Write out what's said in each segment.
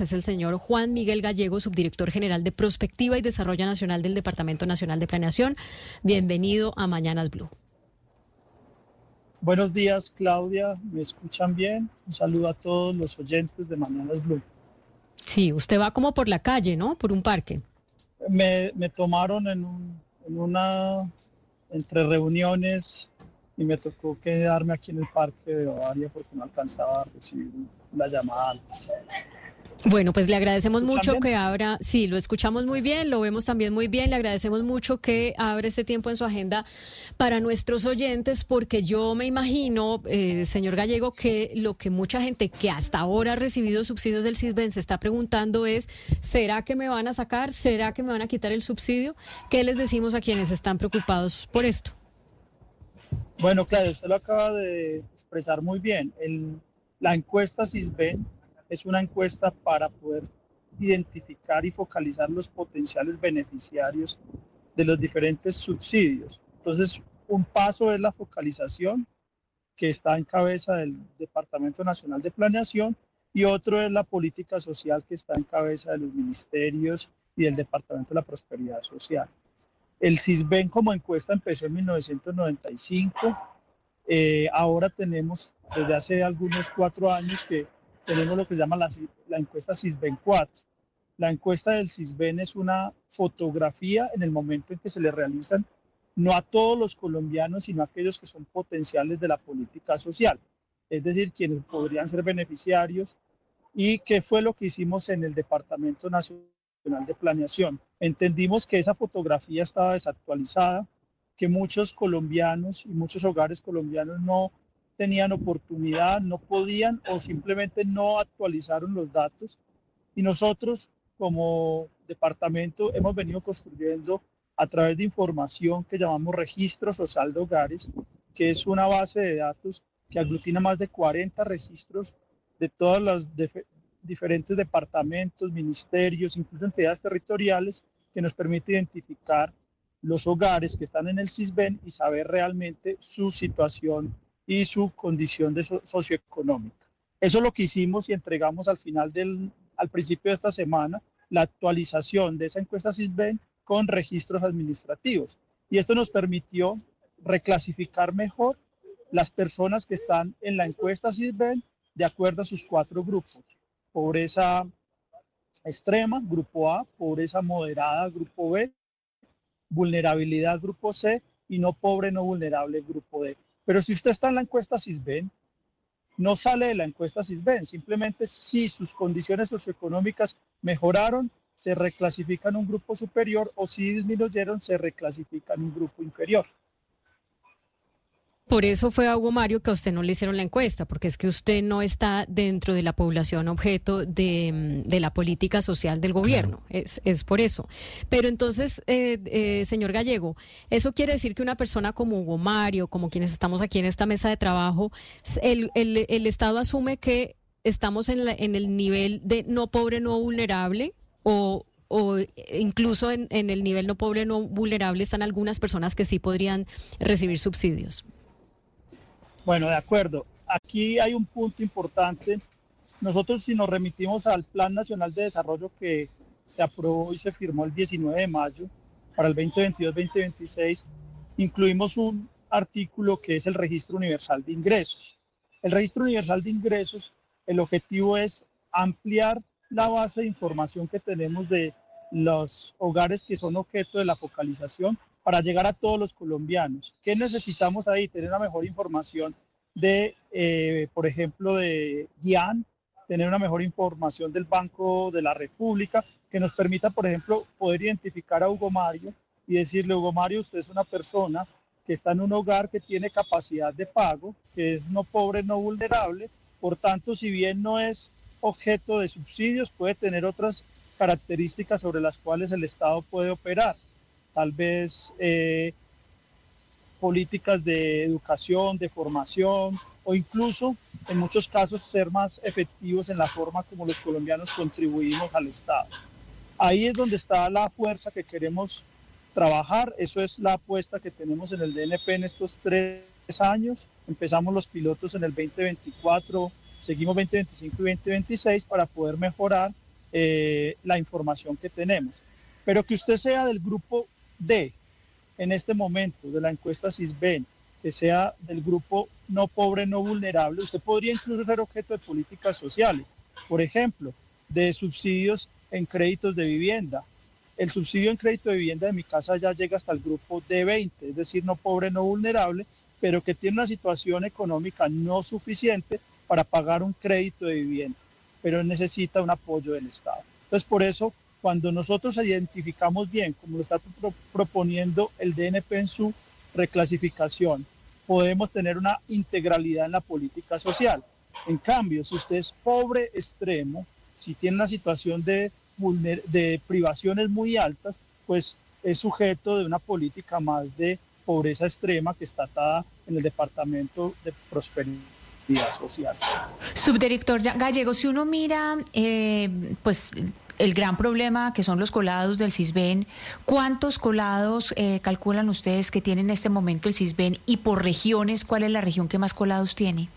Es el señor Juan Miguel Gallego, subdirector general de Prospectiva y Desarrollo Nacional del Departamento Nacional de Planeación. Bienvenido a Mañanas Blue. Buenos días, Claudia. ¿Me escuchan bien? Un saludo a todos los oyentes de Mañanas Blue. Sí, usted va como por la calle, ¿no? Por un parque. Me, tomaron en, en una, entre reuniones y me tocó quedarme aquí en el parque de Bavaria porque no alcanzaba a recibir la llamada antes. Bueno, pues le agradecemos mucho que abra, sí, lo escuchamos muy bien, lo vemos también muy bien, le agradecemos mucho que abra este tiempo en su agenda para nuestros oyentes, porque yo me imagino, eh, señor Gallego, que lo que mucha gente que hasta ahora ha recibido subsidios del CISBEN se está preguntando es, ¿será que me van a sacar? ¿Será que me van a quitar el subsidio? ¿Qué les decimos a quienes están preocupados por esto? Bueno, claro, usted lo acaba de expresar muy bien. la encuesta CISBEN es una encuesta para poder identificar y focalizar los potenciales beneficiarios de los diferentes subsidios. Entonces, un paso es la focalización, que está en cabeza del Departamento Nacional de Planeación, y otro es la política social, que está en cabeza de los ministerios y del Departamento de la Prosperidad Social. El CISBEN como encuesta empezó en 1995. Eh, ahora tenemos desde hace algunos cuatro años que tenemos lo que se llama la, encuesta CISBEN 4. La encuesta del CISBEN es una fotografía en el momento en que se le realizan no a todos los colombianos, sino a aquellos que son potenciales de la política social, es decir, quienes podrían ser beneficiarios. ¿Y qué fue lo que hicimos en el Departamento Nacional de Planeación? Entendimos que esa fotografía estaba desactualizada, que muchos colombianos y muchos hogares colombianos no tenían oportunidad, no podían o simplemente no actualizaron los datos. Y nosotros como departamento hemos venido construyendo a través de información que llamamos registro social de hogares, que es una base de datos que aglutina más de 40 registros de todos los diferentes departamentos, ministerios, incluso entidades territoriales, que nos permite identificar los hogares que están en el CISBEN y saber realmente su situación y su condición de socioeconómica. Eso es lo que hicimos y entregamos al final del, al principio de esta semana, la actualización de esa encuesta CISBEN con registros administrativos. Y esto nos permitió reclasificar mejor las personas que están en la encuesta CISBEN de acuerdo a sus cuatro grupos. Pobreza extrema, grupo A, pobreza moderada, grupo B, vulnerabilidad, grupo C, y no pobre, no vulnerable, grupo D. Pero si usted está en la encuesta CISBEN, no sale de la encuesta CISBEN, simplemente si sus condiciones socioeconómicas mejoraron, se reclasifican un grupo superior o si disminuyeron, se reclasifican un grupo inferior. Por eso fue a Hugo Mario que a usted no le hicieron la encuesta, porque es que usted no está dentro de la población objeto de, mm, la política social del gobierno. Es, es, por eso. Pero entonces, eh, eh, señor Gallego, ¿eso quiere decir que una persona como Hugo Mario, como quienes estamos aquí en esta mesa de trabajo, el, el, el Estado asume que estamos en, en el nivel de no pobre, no vulnerable? ¿O, o incluso en, en el nivel no pobre, no vulnerable están algunas personas que sí podrían recibir subsidios? Bueno, de acuerdo. Aquí hay un punto importante. Nosotros si nos remitimos al Plan Nacional de Desarrollo que se aprobó y se firmó el 19 de mayo para el 2022-2026, incluimos un artículo que es el Registro Universal de Ingresos. El Registro Universal de Ingresos, el objetivo es ampliar la base de información que tenemos de los hogares que son objeto de la focalización para llegar a todos los colombianos. ¿Qué necesitamos ahí? Tener una mejor información de, eh, por ejemplo, de GIAN, tener una mejor información del Banco de la República, que nos permita, por ejemplo, poder identificar a Hugo Mario y decirle, Hugo Mario, usted es una persona que está en un hogar que tiene capacidad de pago, que es no pobre, no vulnerable, por tanto, si bien no es objeto de subsidios, puede tener otras características sobre las cuales el Estado puede operar tal vez eh, políticas de educación, de formación o incluso en muchos casos ser más efectivos en la forma como los colombianos contribuimos al Estado. Ahí es donde está la fuerza que queremos trabajar, eso es la apuesta que tenemos en el DNP en estos tres años. Empezamos los pilotos en el 2024, seguimos 2025 y 2026 para poder mejorar eh, la información que tenemos. Pero que usted sea del grupo D en este momento de la encuesta CISBEN, que sea del grupo no pobre, no vulnerable, usted podría incluso ser objeto de políticas sociales, por ejemplo, de subsidios en créditos de vivienda. El subsidio en crédito de vivienda de mi casa ya llega hasta el grupo D20, es decir, no pobre, no vulnerable, pero que tiene una situación económica no suficiente para pagar un crédito de vivienda, pero necesita un apoyo del Estado. Entonces, por eso, cuando nosotros identificamos bien, como lo está proponiendo el DNP en su reclasificación, podemos tener una integralidad en la política social. En cambio, si usted es pobre extremo, si tiene una situación de, de privaciones muy altas, pues es sujeto de una política más de pobreza extrema que está atada en el Departamento de Prosperidad Social. Subdirector Gallego, si uno mira, eh, pues el gran problema que son los colados del CISBEN. ¿Cuántos colados eh, calculan ustedes que tiene en este momento el CISBEN y por regiones, cuál es la región que más colados tiene?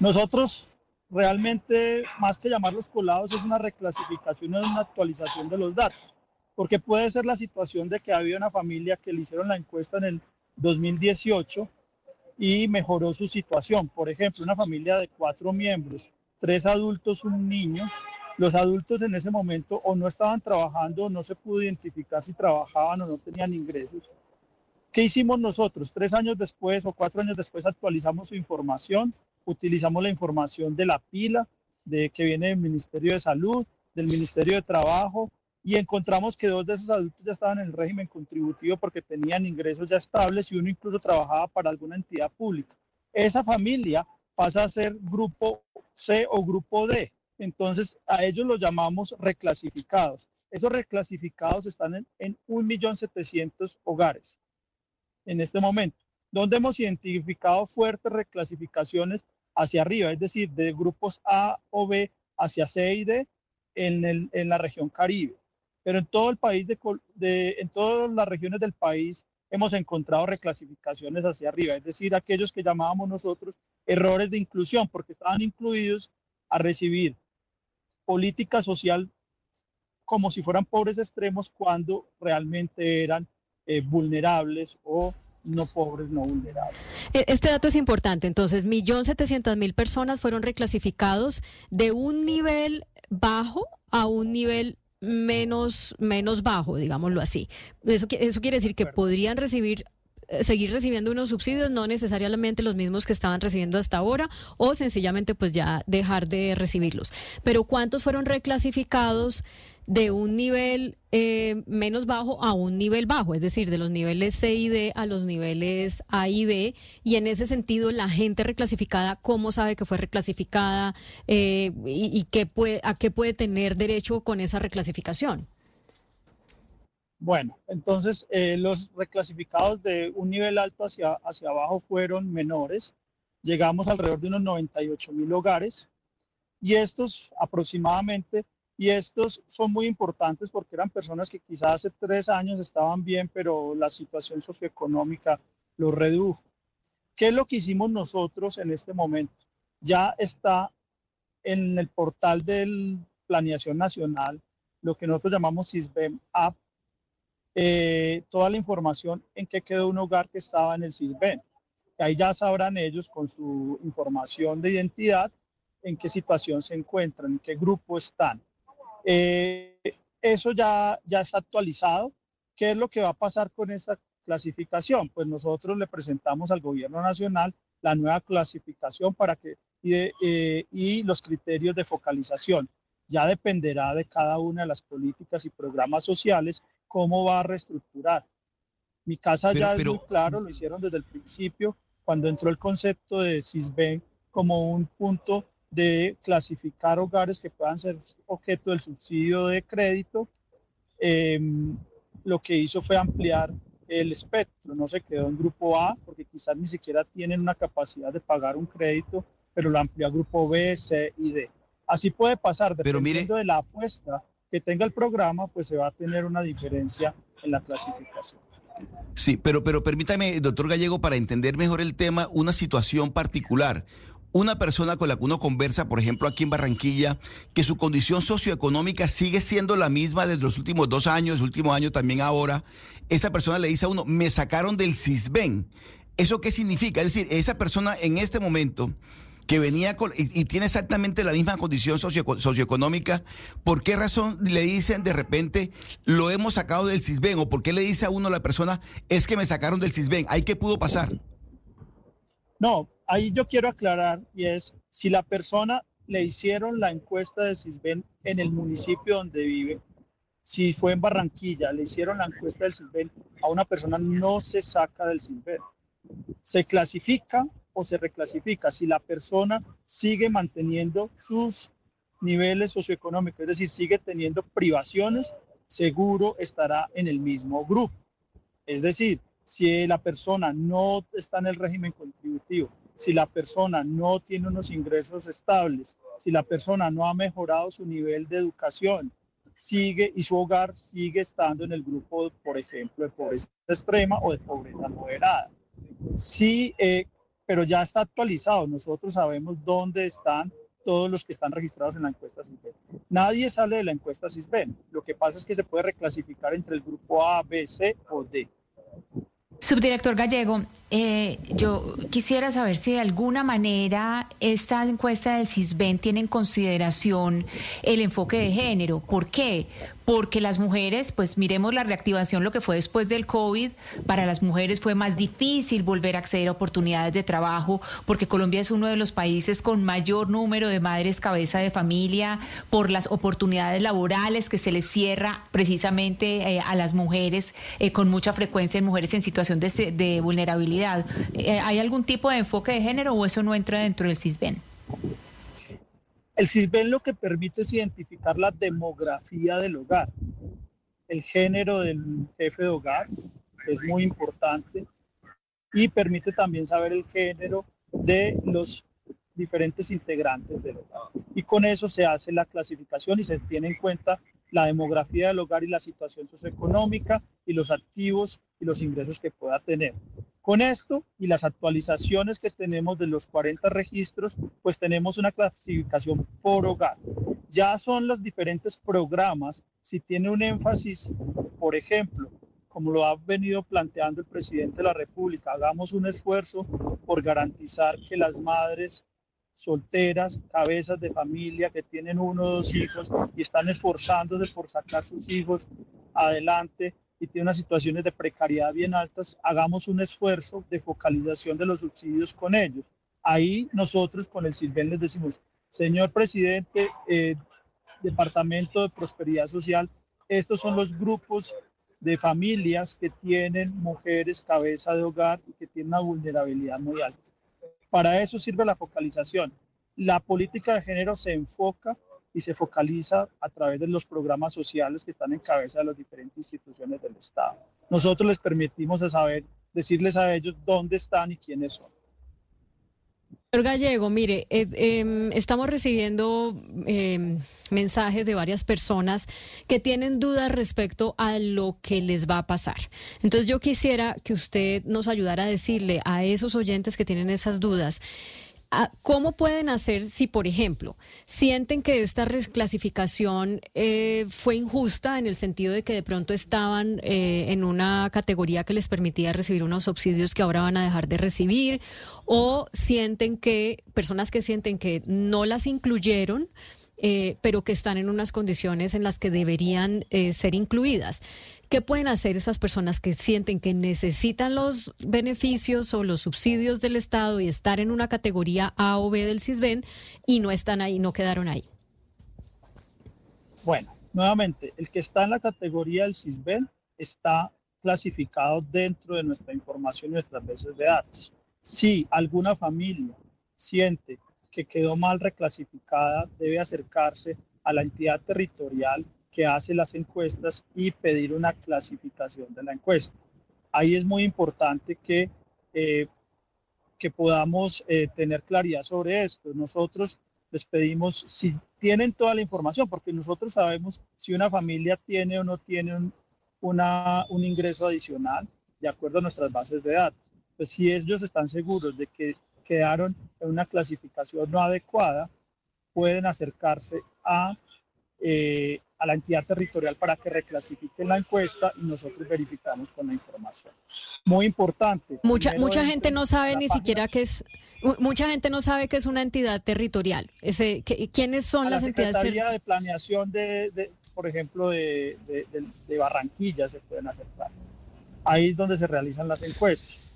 Nosotros realmente, más que llamarlos colados, es una reclasificación, es una actualización de los datos, porque puede ser la situación de que había una familia que le hicieron la encuesta en el 2018 y mejoró su situación. Por ejemplo, una familia de cuatro miembros, tres adultos, un niño, los adultos en ese momento o no estaban trabajando, o no se pudo identificar si trabajaban o no tenían ingresos. ¿Qué hicimos nosotros? Tres años después o cuatro años después actualizamos su información, utilizamos la información de la pila de que viene del Ministerio de Salud, del Ministerio de Trabajo, y encontramos que dos de esos adultos ya estaban en el régimen contributivo porque tenían ingresos ya estables y uno incluso trabajaba para alguna entidad pública. Esa familia pasa a ser grupo C o grupo D. Entonces, a ellos los llamamos reclasificados. Esos reclasificados están en, en 1.700.000 hogares en este momento, donde hemos identificado fuertes reclasificaciones hacia arriba, es decir, de grupos A o B hacia C y D en, en la región Caribe. Pero en todo el país, de, en todas las regiones del país, hemos encontrado reclasificaciones hacia arriba, es decir, aquellos que llamábamos nosotros errores de inclusión, porque estaban incluidos a recibir política social como si fueran pobres extremos cuando realmente eran eh, vulnerables o no pobres, no vulnerables. E, este dato es importante. Entonces, millón setecientas mil personas fueron reclasificados de un nivel bajo a un nivel menos, menos bajo, digámoslo así. Eso, eso quiere decir que podrían recibir seguir recibiendo unos subsidios, no necesariamente los mismos que estaban recibiendo hasta ahora, o sencillamente pues ya dejar de recibirlos. Pero ¿cuántos fueron reclasificados de un nivel eh, menos bajo a un nivel bajo? Es decir, de los niveles C y D a los niveles A y B. Y en ese sentido, la gente reclasificada, ¿cómo sabe que fue reclasificada eh, y, qué puede, a qué puede tener derecho con esa reclasificación? Bueno, entonces eh, los reclasificados de un nivel alto hacia, hacia abajo fueron menores. Llegamos alrededor de unos 98 mil hogares y estos aproximadamente, y estos son muy importantes porque eran personas que quizás hace tres años estaban bien, pero la situación socioeconómica los redujo. ¿Qué es lo que hicimos nosotros en este momento? Ya está en el portal de Planeación Nacional lo que nosotros llamamos SISBEM App, eh, toda la información en qué quedó un hogar que estaba en el CISBEN. Ahí ya sabrán ellos con su información de identidad en qué situación se encuentran, en qué grupo están. Eh, eso ya, ya está actualizado. ¿Qué es lo que va a pasar con esta clasificación? Pues nosotros le presentamos al gobierno nacional la nueva clasificación para que, y, eh, y los criterios de focalización. Ya dependerá de cada una de las políticas y programas sociales cómo va a reestructurar. Mi casa ya es muy claro, lo hicieron desde el principio, cuando entró el concepto de CISBEN como un punto de clasificar hogares que puedan ser objeto del subsidio de crédito, em, lo que hizo fue ampliar el espectro, no se quedó en grupo A, porque quizás ni siquiera tienen una capacidad de pagar un crédito, pero lo amplió a grupo B, C y D. Así puede pasar, dependiendo de la apuesta que tenga el programa, pues se va a tener una diferencia en la clasificación. Sí, pero, pero permítame, doctor Gallego, para entender mejor el tema, una situación particular. una persona con la que uno conversa, por ejemplo, aquí en Barranquilla, que su condición socioeconómica sigue siendo la misma desde los últimos dos años, último año también ahora, esa persona le dice a uno, me sacaron del CISBEN. ¿Eso qué significa? Es decir, esa persona en este momento que venía y, tiene exactamente la misma condición socioeconómica, ¿por qué razón le dicen de repente lo hemos sacado del CISBEN? ¿O por qué le dice a uno la persona es que me sacaron del CISBEN? ¿Ahí qué pudo pasar? No, ahí yo quiero aclarar y es si la persona le hicieron la encuesta de CISBEN en el municipio donde vive, si fue en Barranquilla, le hicieron la encuesta del CISBEN, a una persona no se saca del CISBEN. Se clasifica o se reclasifica si la persona sigue manteniendo sus niveles socioeconómicos, es decir, sigue teniendo privaciones, seguro estará en el mismo grupo. Es decir, si la persona no está en el régimen contributivo, si la persona no tiene unos ingresos estables, si la persona no ha mejorado su nivel de educación, sigue y su hogar sigue estando en el grupo, por ejemplo, de pobreza extrema o de pobreza moderada. Sí, eh, pero ya está actualizado. Nosotros sabemos dónde están todos los que están registrados en la encuesta CISBEN. Nadie sale de la encuesta CISBEN. Lo que pasa es que se puede reclasificar entre el grupo A, B, C o D. Subdirector Gallego, eh, yo quisiera saber si de alguna manera esta encuesta del CISBEN tiene en consideración el enfoque de género. ¿Por qué? Porque las mujeres, pues miremos la reactivación, lo que fue después del COVID, para las mujeres fue más difícil volver a acceder a oportunidades de trabajo, porque Colombia es uno de los países con mayor número de madres cabeza de familia, por las oportunidades laborales que se les cierra precisamente eh, a las mujeres, eh, con mucha frecuencia en mujeres en situación de, vulnerabilidad. Eh, ¿Hay algún tipo de enfoque de género o eso no entra dentro del CISBEN? El CISBEN lo que permite es identificar la demografía del hogar. El género del jefe de hogar es muy importante y permite también saber el género de los diferentes integrantes del hogar. Y con eso se hace la clasificación y se tiene en cuenta la demografía del hogar y la situación socioeconómica y los activos y los ingresos que pueda tener. Con esto y las actualizaciones que tenemos de los 40 registros, pues tenemos una clasificación por hogar. Ya son los diferentes programas, si tiene un énfasis, por ejemplo, como lo ha venido planteando el presidente de la República, hagamos un esfuerzo por garantizar que las madres solteras, cabezas de familia que tienen uno o dos hijos y están esforzándose por sacar sus hijos adelante, y tiene unas situaciones de precariedad bien altas, hagamos un esfuerzo de focalización de los subsidios con ellos. Ahí nosotros con el Silven les decimos, señor presidente, eh, Departamento de Prosperidad Social, estos son los grupos de familias que tienen mujeres cabeza de hogar y que tienen una vulnerabilidad muy alta. Para eso sirve la focalización. La política de género se enfoca y se focaliza a través de los programas sociales que están en cabeza de las diferentes instituciones del Estado. Nosotros les permitimos saber, decirles a ellos dónde están y quiénes son. Señor Gallego, mire, eh, em, estamos recibiendo em, mensajes de varias personas que tienen dudas respecto a lo que les va a pasar. Entonces yo quisiera que usted nos ayudara a decirle a esos oyentes que tienen esas dudas ¿Cómo pueden hacer si, por ejemplo, sienten que esta reclasificación eh, fue injusta en el sentido de que de pronto estaban eh, en una categoría que les permitía recibir unos subsidios que ahora van a dejar de recibir? ¿O sienten que, personas que sienten que no las incluyeron, eh, pero que están en unas condiciones en las que deberían eh, ser incluidas. ¿Qué pueden hacer esas personas que sienten que necesitan los beneficios o los subsidios del Estado y estar en una categoría A o B del CISBEN y no están ahí, no quedaron ahí? Bueno, nuevamente, el que está en la categoría del CISBEN está clasificado dentro de nuestra información nuestras bases de datos. Si alguna familia siente que quedó mal reclasificada debe acercarse a la entidad territorial que hace las encuestas y pedir una clasificación de la encuesta. Ahí es muy importante que, eh, que podamos eh, tener claridad sobre esto. Nosotros les pedimos, si tienen toda la información, porque nosotros sabemos si una familia tiene o no tiene un, una, un ingreso adicional de acuerdo a nuestras bases de datos. Pues si ellos están seguros de que quedaron en una clasificación no adecuada, pueden acercarse a, eh, a la entidad territorial para que reclasifiquen la encuesta y nosotros verificamos con la información. Muy importante. Mucha, mucha gente no sabe ni siquiera que es, mucha gente no sabe que es una entidad territorial. Ese, ¿Quiénes son las entidades territoriales? de planeación de, por ejemplo, de, de, Barranquilla se pueden acercar. Ahí es donde se realizan las encuestas.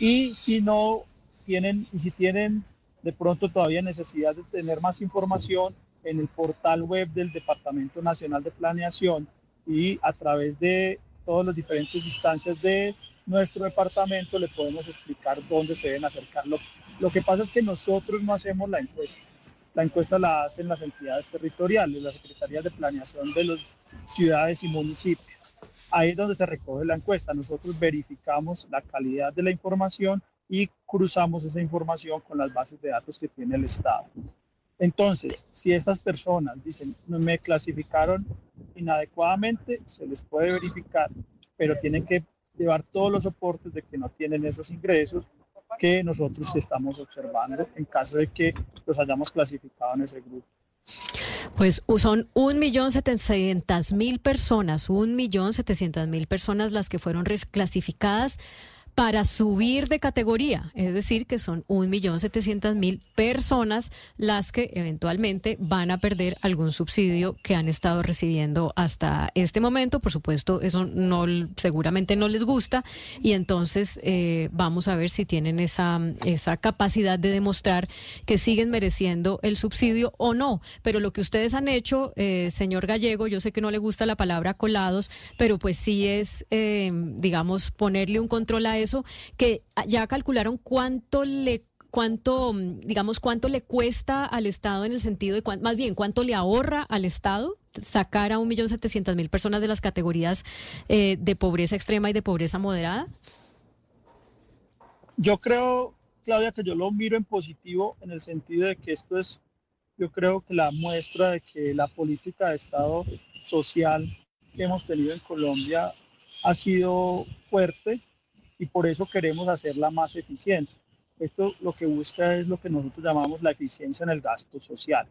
Y si no tienen, y si tienen de pronto todavía necesidad de tener más información en el portal web del Departamento Nacional de Planeación y a través de todas las diferentes instancias de nuestro departamento le podemos explicar dónde se deben acercar. Lo, lo que pasa es que nosotros no hacemos la encuesta. La encuesta la hacen las entidades territoriales, las secretarías de planeación de las ciudades y municipios. Ahí es donde se recoge la encuesta. Nosotros verificamos la calidad de la información y cruzamos esa información con las bases de datos que tiene el Estado. Entonces, si estas personas dicen, me clasificaron inadecuadamente, se les puede verificar, pero tienen que llevar todos los soportes de que no tienen esos ingresos que nosotros estamos observando en caso de que los hayamos clasificado en ese grupo. Pues son un millón setecientas mil personas, un millón setecientas mil personas las que fueron reclasificadas para subir de categoría, es decir, que son 1.700.000 personas las que eventualmente van a perder algún subsidio que han estado recibiendo hasta este momento. Por supuesto, eso no seguramente no les gusta y entonces eh, vamos a ver si tienen esa, esa capacidad de demostrar que siguen mereciendo el subsidio o no. Pero lo que ustedes han hecho, eh, señor Gallego, yo sé que no le gusta la palabra colados, pero pues sí es, eh, digamos, ponerle un control a eso, que ya calcularon cuánto le cuánto, digamos, cuánto le cuesta al Estado en el sentido de, más bien, cuánto le ahorra al Estado sacar a un millón setecientas mil personas de las categorías eh, de pobreza extrema y de pobreza moderada? Yo creo, Claudia, que yo lo miro en positivo en el sentido de que esto es, yo creo que la muestra de que la política de Estado social que hemos tenido en Colombia ha sido fuerte, y por eso queremos hacerla más eficiente. Esto lo que busca es lo que nosotros llamamos la eficiencia en el gasto social.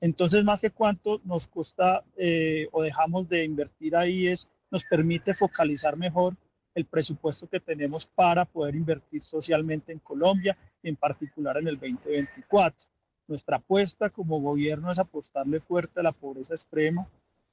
Entonces, más que cuánto nos cuesta eh, o dejamos de invertir ahí, es, nos permite focalizar mejor el presupuesto que tenemos para poder invertir socialmente en Colombia, en particular en el 2024. Nuestra apuesta como gobierno es apostarle fuerte a la pobreza extrema,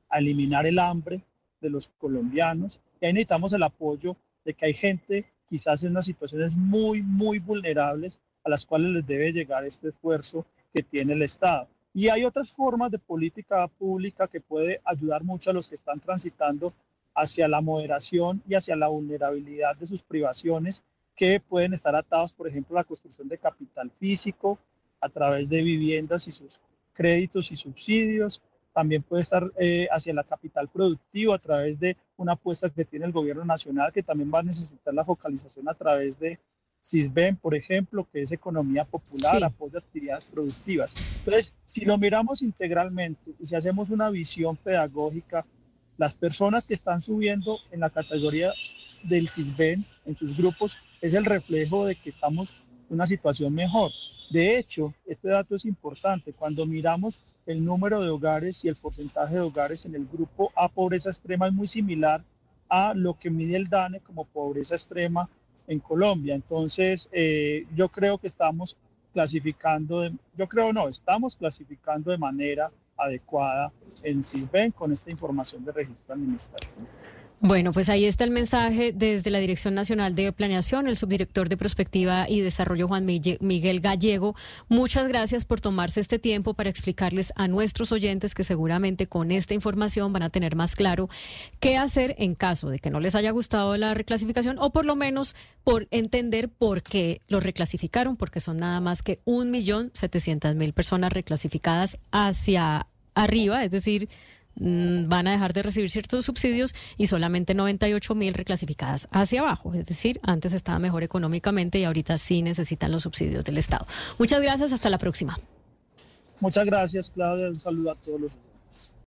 a eliminar el hambre de los colombianos. Y ahí necesitamos el apoyo de que hay gente quizás en unas situaciones muy, muy vulnerables a las cuales les debe llegar este esfuerzo que tiene el Estado. Y hay otras formas de política pública que puede ayudar mucho a los que están transitando hacia la moderación y hacia la vulnerabilidad de sus privaciones que pueden estar atados, por ejemplo, a la construcción de capital físico a través de viviendas y sus créditos y subsidios, también puede estar eh, hacia la capital productiva a través de una apuesta que tiene el gobierno nacional, que también va a necesitar la focalización a través de CISBEN, por ejemplo, que es economía popular, apoyo a actividades productivas. Entonces, si lo miramos integralmente y si hacemos una visión pedagógica, las personas que están subiendo en la categoría del CISBEN, en sus grupos, es el reflejo de que estamos en una situación mejor. De hecho, este dato es importante. Cuando miramos el número de hogares y el porcentaje de hogares en el grupo A pobreza extrema es muy similar a lo que mide el DANE como pobreza extrema en Colombia. Entonces, eh, yo creo que estamos clasificando, yo creo no, estamos clasificando de manera adecuada en CISBEN con esta información de registro administrativo. Bueno, pues ahí está el mensaje desde la Dirección Nacional de Planeación, el subdirector de Prospectiva y Desarrollo Juan Miguel Gallego. Muchas gracias por tomarse este tiempo para explicarles a nuestros oyentes que seguramente con esta información van a tener más claro qué hacer en caso de que no les haya gustado la reclasificación o por lo menos por entender por qué lo reclasificaron, porque son nada más que un millón setecientas mil personas reclasificadas hacia arriba, es decir, van a dejar de recibir ciertos subsidios y solamente 98 mil reclasificadas hacia abajo. Es decir, antes estaba mejor económicamente y ahorita sí necesitan los subsidios del Estado. Muchas gracias, hasta la próxima. Muchas gracias, Claudia. Un saludo a todos los